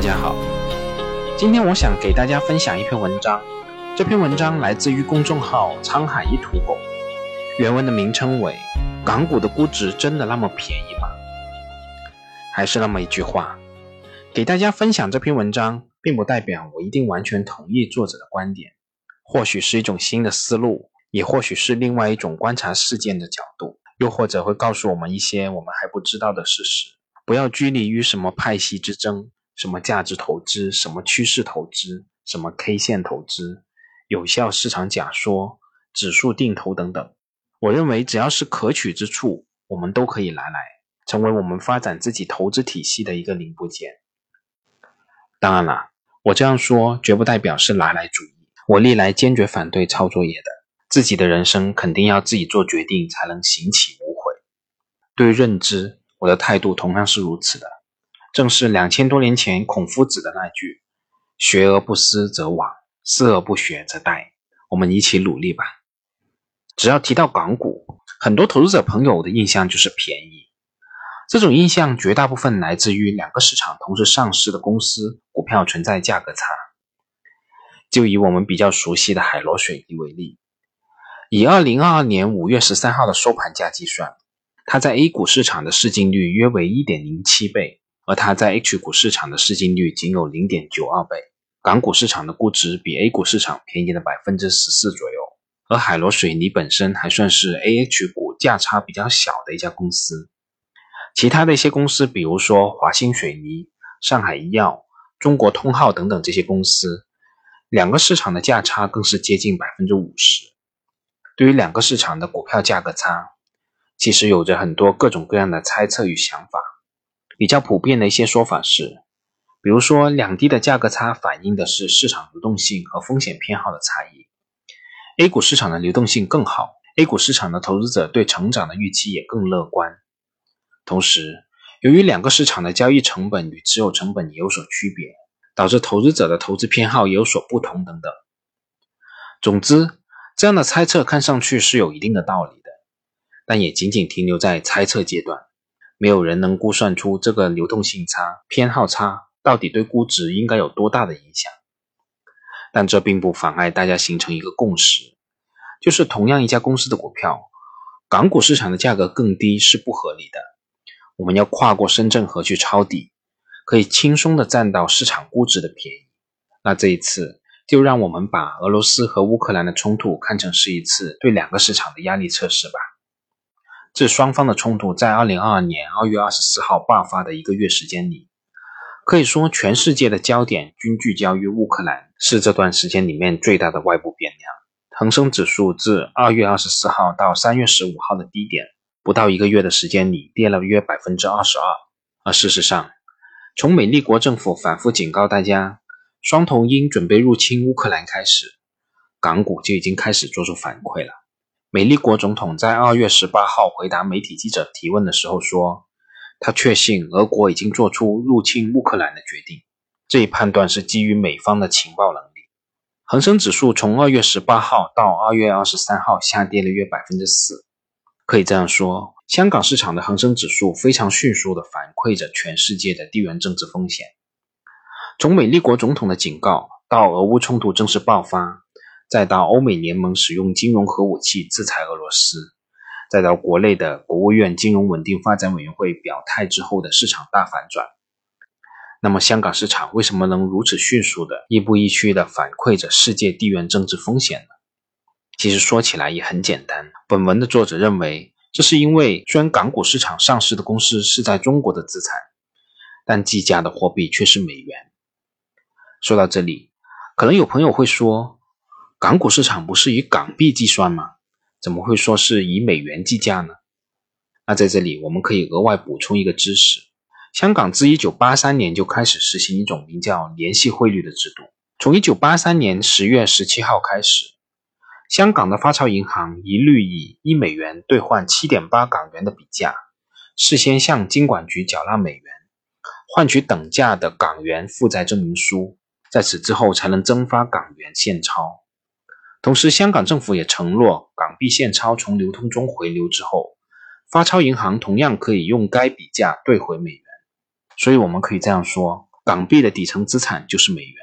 大家好。今天我想给大家分享一篇文章，这篇文章来自于公众号“沧海一土狗”，原文的名称为《港股的估值真的那么便宜吗？》还是那么一句话，给大家分享这篇文章，并不代表我一定完全同意作者的观点，或许是一种新的思路，也或许是另外一种观察事件的角度，又或者会告诉我们一些我们还不知道的事实。不要拘泥于什么派系之争，什么价值投资，什么趋势投资，什么 K 线投资，有效市场假说，指数定投等等。我认为只要是可取之处，我们都可以拿来，成为我们发展自己投资体系的一个零部件。当然了，我这样说绝不代表是拿来主义。我历来坚决反对抄作业的，自己的人生肯定要自己做决定，才能行起无悔。对认知。我的态度同样是如此的，正是两千多年前孔夫子的那句“学而不思则罔，思而不学则殆”。我们一起努力吧。只要提到港股，很多投资者朋友的印象就是便宜。这种印象绝大部分来自于两个市场同时上市的公司股票存在价格差。就以我们比较熟悉的海螺水泥为例，以二零二二年五月十三号的收盘价计算。它在 A 股市场的市净率约为一点零七倍，而它在 H 股市场的市净率仅有零点九二倍。港股市场的估值比 A 股市场便宜了百分之十四左右，而海螺水泥本身还算是 AH 股价差比较小的一家公司。其他的一些公司，比如说华兴水泥、上海医药、中国通号等等这些公司，两个市场的价差更是接近百分之五十。对于两个市场的股票价格差，其实有着很多各种各样的猜测与想法，比较普遍的一些说法是，比如说两地的价格差反映的是市场流动性和风险偏好的差异。A 股市场的流动性更好，A 股市场的投资者对成长的预期也更乐观。同时，由于两个市场的交易成本与持有成本也有所区别，导致投资者的投资偏好也有所不同等等。总之，这样的猜测看上去是有一定的道理的。但也仅仅停留在猜测阶段，没有人能估算出这个流动性差、偏好差到底对估值应该有多大的影响。但这并不妨碍大家形成一个共识，就是同样一家公司的股票，港股市场的价格更低是不合理的。我们要跨过深圳河去抄底，可以轻松的占到市场估值的便宜。那这一次，就让我们把俄罗斯和乌克兰的冲突看成是一次对两个市场的压力测试吧。这双方的冲突在二零二二年二月二十四号爆发的一个月时间里，可以说全世界的焦点均聚焦于乌克兰，是这段时间里面最大的外部变量。恒生指数自二月二十四号到三月十五号的低点，不到一个月的时间里跌了约百分之二十二。而事实上，从美利国政府反复警告大家双头鹰准备入侵乌克兰开始，港股就已经开始做出反馈了。美利国总统在二月十八号回答媒体记者提问的时候说，他确信俄国已经做出入侵乌克兰的决定。这一判断是基于美方的情报能力。恒生指数从二月十八号到二月二十三号下跌了约百分之四。可以这样说，香港市场的恒生指数非常迅速地反馈着全世界的地缘政治风险。从美利国总统的警告到俄乌冲突正式爆发。再到欧美联盟使用金融核武器制裁俄罗斯，再到国内的国务院金融稳定发展委员会表态之后的市场大反转，那么香港市场为什么能如此迅速的亦步亦趋的反馈着世界地缘政治风险呢？其实说起来也很简单，本文的作者认为，这是因为虽然港股市场上市的公司是在中国的资产，但计价的货币却是美元。说到这里，可能有朋友会说。港股市场不是以港币计算吗？怎么会说是以美元计价呢？那在这里我们可以额外补充一个知识：香港自1983年就开始实行一种名叫联系汇率的制度。从1983年10月17号开始，香港的发钞银行一律以一美元兑换7.8港元的比价，事先向金管局缴纳美元，换取等价的港元负债证明书，在此之后才能增发港元现钞。同时，香港政府也承诺，港币现钞从流通中回流之后，发钞银行同样可以用该比价兑回美元。所以，我们可以这样说：港币的底层资产就是美元，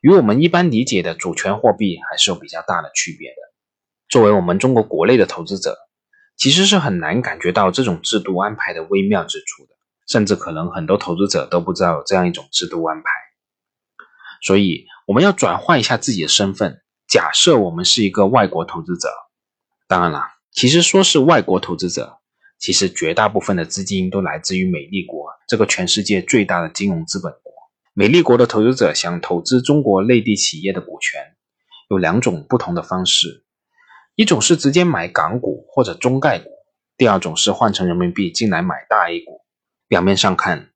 与我们一般理解的主权货币还是有比较大的区别的。作为我们中国国内的投资者，其实是很难感觉到这种制度安排的微妙之处的，甚至可能很多投资者都不知道有这样一种制度安排。所以，我们要转换一下自己的身份，假设我们是一个外国投资者。当然了，其实说是外国投资者，其实绝大部分的资金都来自于美利国这个全世界最大的金融资本国。美利国的投资者想投资中国内地企业的股权，有两种不同的方式。一种是直接买港股或者中概股，第二种是换成人民币进来买大 A 股。表面上看，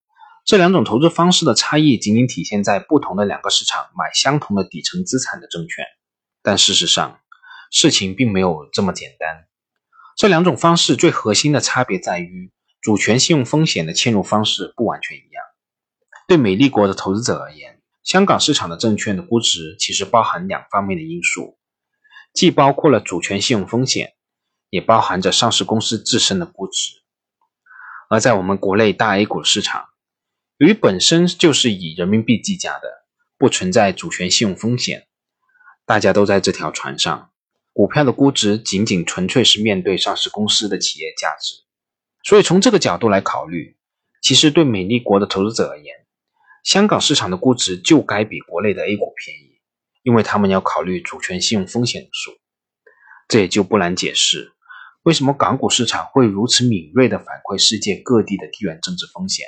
这两种投资方式的差异仅仅体现在不同的两个市场买相同的底层资产的证券，但事实上，事情并没有这么简单。这两种方式最核心的差别在于，主权信用风险的嵌入方式不完全一样。对美利国的投资者而言，香港市场的证券的估值其实包含两方面的因素。既包括了主权信用风险，也包含着上市公司自身的估值。而在我们国内大 A 股市场，由于本身就是以人民币计价的，不存在主权信用风险，大家都在这条船上，股票的估值仅仅纯粹是面对上市公司的企业价值。所以从这个角度来考虑，其实对美利国的投资者而言，香港市场的估值就该比国内的 A 股便宜。因为他们要考虑主权信用风险的数，这也就不难解释为什么港股市场会如此敏锐地反馈世界各地的地缘政治风险，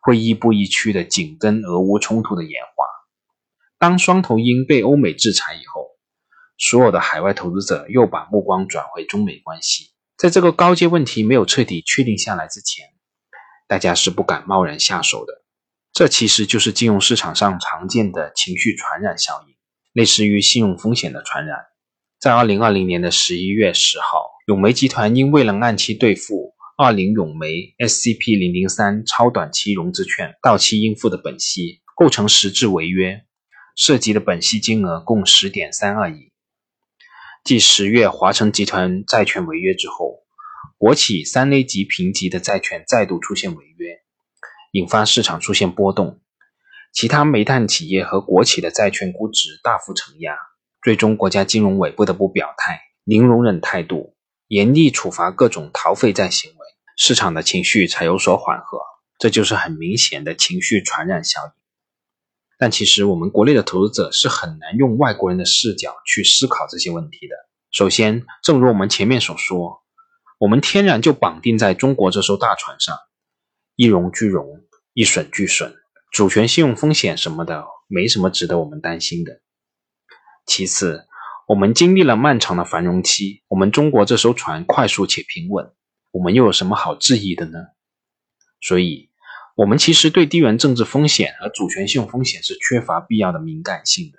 会亦步亦趋地紧跟俄乌冲突的演化。当双头鹰被欧美制裁以后，所有的海外投资者又把目光转回中美关系。在这个高阶问题没有彻底确定下来之前，大家是不敢贸然下手的。这其实就是金融市场上常见的情绪传染效应。类似于信用风险的传染，在二零二零年的十一月十号，永煤集团因未能按期兑付二零永煤 SCP 零零三超短期融资券到期应付的本息，构成实质违约，涉及的本息金额共十点三二亿。继十月华晨集团债券违约之后，国企三 A 级评级的债券再度出现违约，引发市场出现波动。其他煤炭企业和国企的债券估值大幅承压，最终国家金融委不得不表态，零容忍态度，严厉处罚各种逃废债行为，市场的情绪才有所缓和。这就是很明显的情绪传染效应。但其实我们国内的投资者是很难用外国人的视角去思考这些问题的。首先，正如我们前面所说，我们天然就绑定在中国这艘大船上，一荣俱荣，一损俱损。主权信用风险什么的，没什么值得我们担心的。其次，我们经历了漫长的繁荣期，我们中国这艘船快速且平稳，我们又有什么好质疑的呢？所以，我们其实对地缘政治风险和主权信用风险是缺乏必要的敏感性的。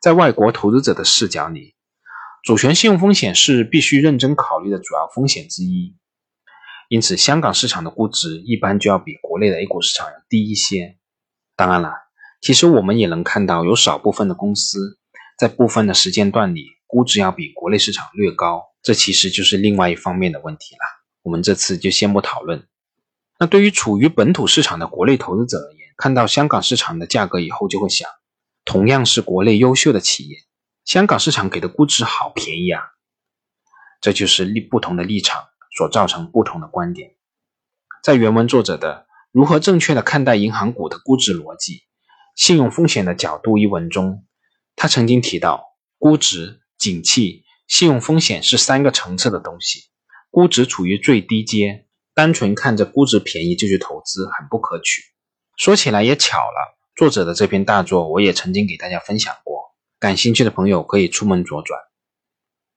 在外国投资者的视角里，主权信用风险是必须认真考虑的主要风险之一。因此，香港市场的估值一般就要比国内的 A 股市场要低一些。当然了，其实我们也能看到，有少部分的公司在部分的时间段里估值要比国内市场略高，这其实就是另外一方面的问题了。我们这次就先不讨论。那对于处于本土市场的国内投资者而言，看到香港市场的价格以后，就会想：同样是国内优秀的企业，香港市场给的估值好便宜啊！这就是立不同的立场。所造成不同的观点，在原文作者的《如何正确的看待银行股的估值逻辑、信用风险的角度》一文中，他曾经提到，估值、景气、信用风险是三个层次的东西。估值处于最低阶，单纯看着估值便宜就去投资，很不可取。说起来也巧了，作者的这篇大作我也曾经给大家分享过，感兴趣的朋友可以出门左转。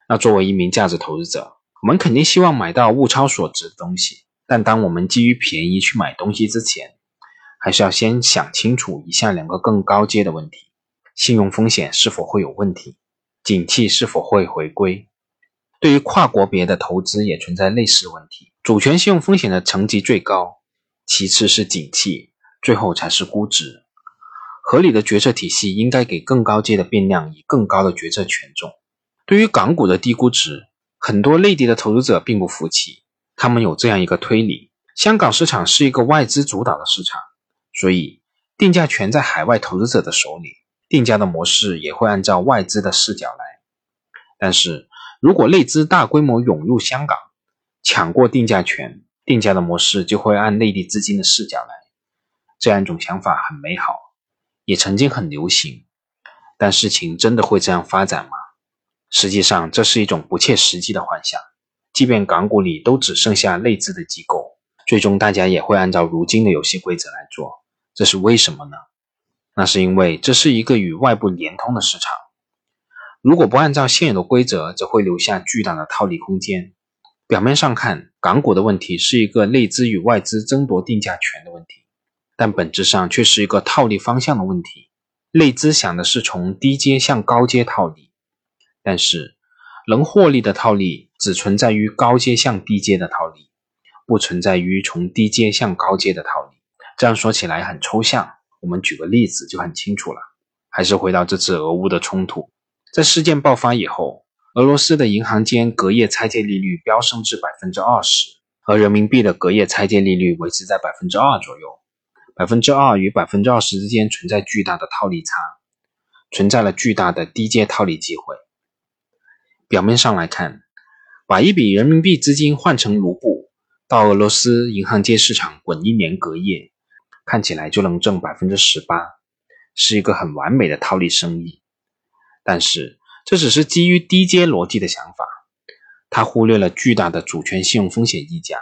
那作为一名价值投资者，我们肯定希望买到物超所值的东西，但当我们基于便宜去买东西之前，还是要先想清楚以下两个更高阶的问题：信用风险是否会有问题，景气是否会回归。对于跨国别的投资也存在类似问题。主权信用风险的层级最高，其次是景气，最后才是估值。合理的决策体系应该给更高阶的变量以更高的决策权重。对于港股的低估值。很多内地的投资者并不服气，他们有这样一个推理：香港市场是一个外资主导的市场，所以定价权在海外投资者的手里，定价的模式也会按照外资的视角来。但是如果内资大规模涌入香港，抢过定价权，定价的模式就会按内地资金的视角来。这样一种想法很美好，也曾经很流行，但事情真的会这样发展吗？实际上，这是一种不切实际的幻想。即便港股里都只剩下内资的机构，最终大家也会按照如今的游戏规则来做。这是为什么呢？那是因为这是一个与外部连通的市场。如果不按照现有的规则，则会留下巨大的套利空间。表面上看，港股的问题是一个内资与外资争夺定价权的问题，但本质上却是一个套利方向的问题。内资想的是从低阶向高阶套利，但是能获利的套利只存在于高阶向低阶的套利，不存在于从低阶向高阶的套利。这样说起来很抽象，我们举个例子就很清楚了。还是回到这次俄乌的冲突。在事件爆发以后，俄罗斯的银行间隔夜拆借利率飙升至百分之二十，而人民币的隔夜拆借利率维持在百分之二左右。百分之二与百分之二十之间存在巨大的套利差，存在了巨大的低阶套利机会。表面上来看，把一笔人民币资金换成卢布，到俄罗斯银行间市场滚一年隔夜，看起来就能挣百分之十八，是一个很完美的套利生意。但是，这只是基于低阶逻辑的想法，他忽略了巨大的主权信用风险溢价。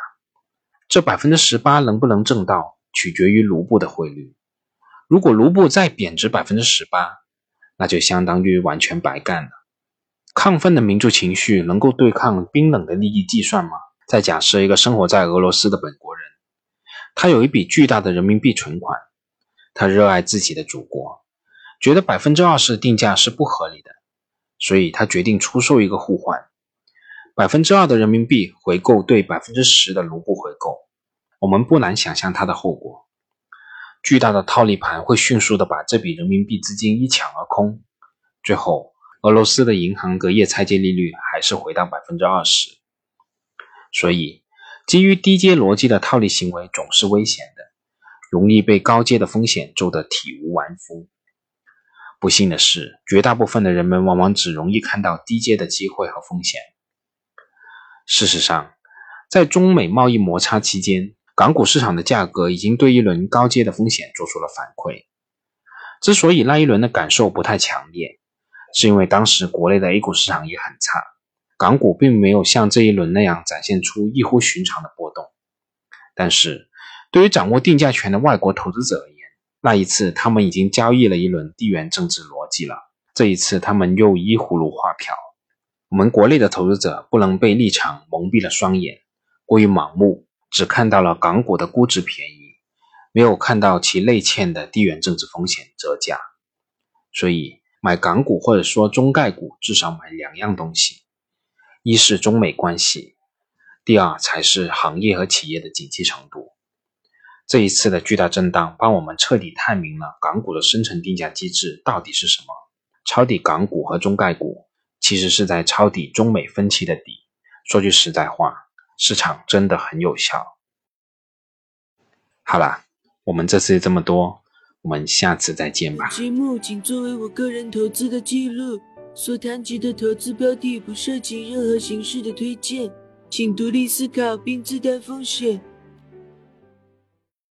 这百分之十八能不能挣到，取决于卢布的汇率。如果卢布再贬值百分之十八，那就相当于完全白干了。亢奋的民族情绪能够对抗冰冷的利益计算吗？再假设一个生活在俄罗斯的本国人，他有一笔巨大的人民币存款，他热爱自己的祖国。觉得百分之二十的定价是不合理的，所以他决定出售一个互换，百分之二的人民币回购对百分之十的卢布回购。我们不难想象它的后果：巨大的套利盘会迅速的把这笔人民币资金一抢而空，最后俄罗斯的银行隔夜拆借利率还是回到百分之二十。所以，基于低阶逻辑的套利行为总是危险的，容易被高阶的风险揍得体无完肤。不幸的是，绝大部分的人们往往只容易看到低阶的机会和风险。事实上，在中美贸易摩擦期间，港股市场的价格已经对一轮高阶的风险做出了反馈。之所以那一轮的感受不太强烈，是因为当时国内的 A 股市场也很差，港股并没有像这一轮那样展现出异乎寻常的波动。但是，对于掌握定价权的外国投资者而言，那一次，他们已经交易了一轮地缘政治逻辑了。这一次，他们又依葫芦画瓢。我们国内的投资者不能被立场蒙蔽了双眼，过于盲目，只看到了港股的估值便宜，没有看到其内嵌的地缘政治风险折价。所以，买港股或者说中概股，至少买两样东西：一是中美关系，第二才是行业和企业的景气程度。这一次的巨大震荡，帮我们彻底探明了港股的深层定价机制到底是什么。抄底港股和中概股，其实是在抄底中美分歧的底。说句实在话，市场真的很有效。好了，我们这次这么多，我们下次再见吧。节目仅作为我个人投资的记录，所谈及的投资标的不涉及任何形式的推荐，请独立思考并自担风险。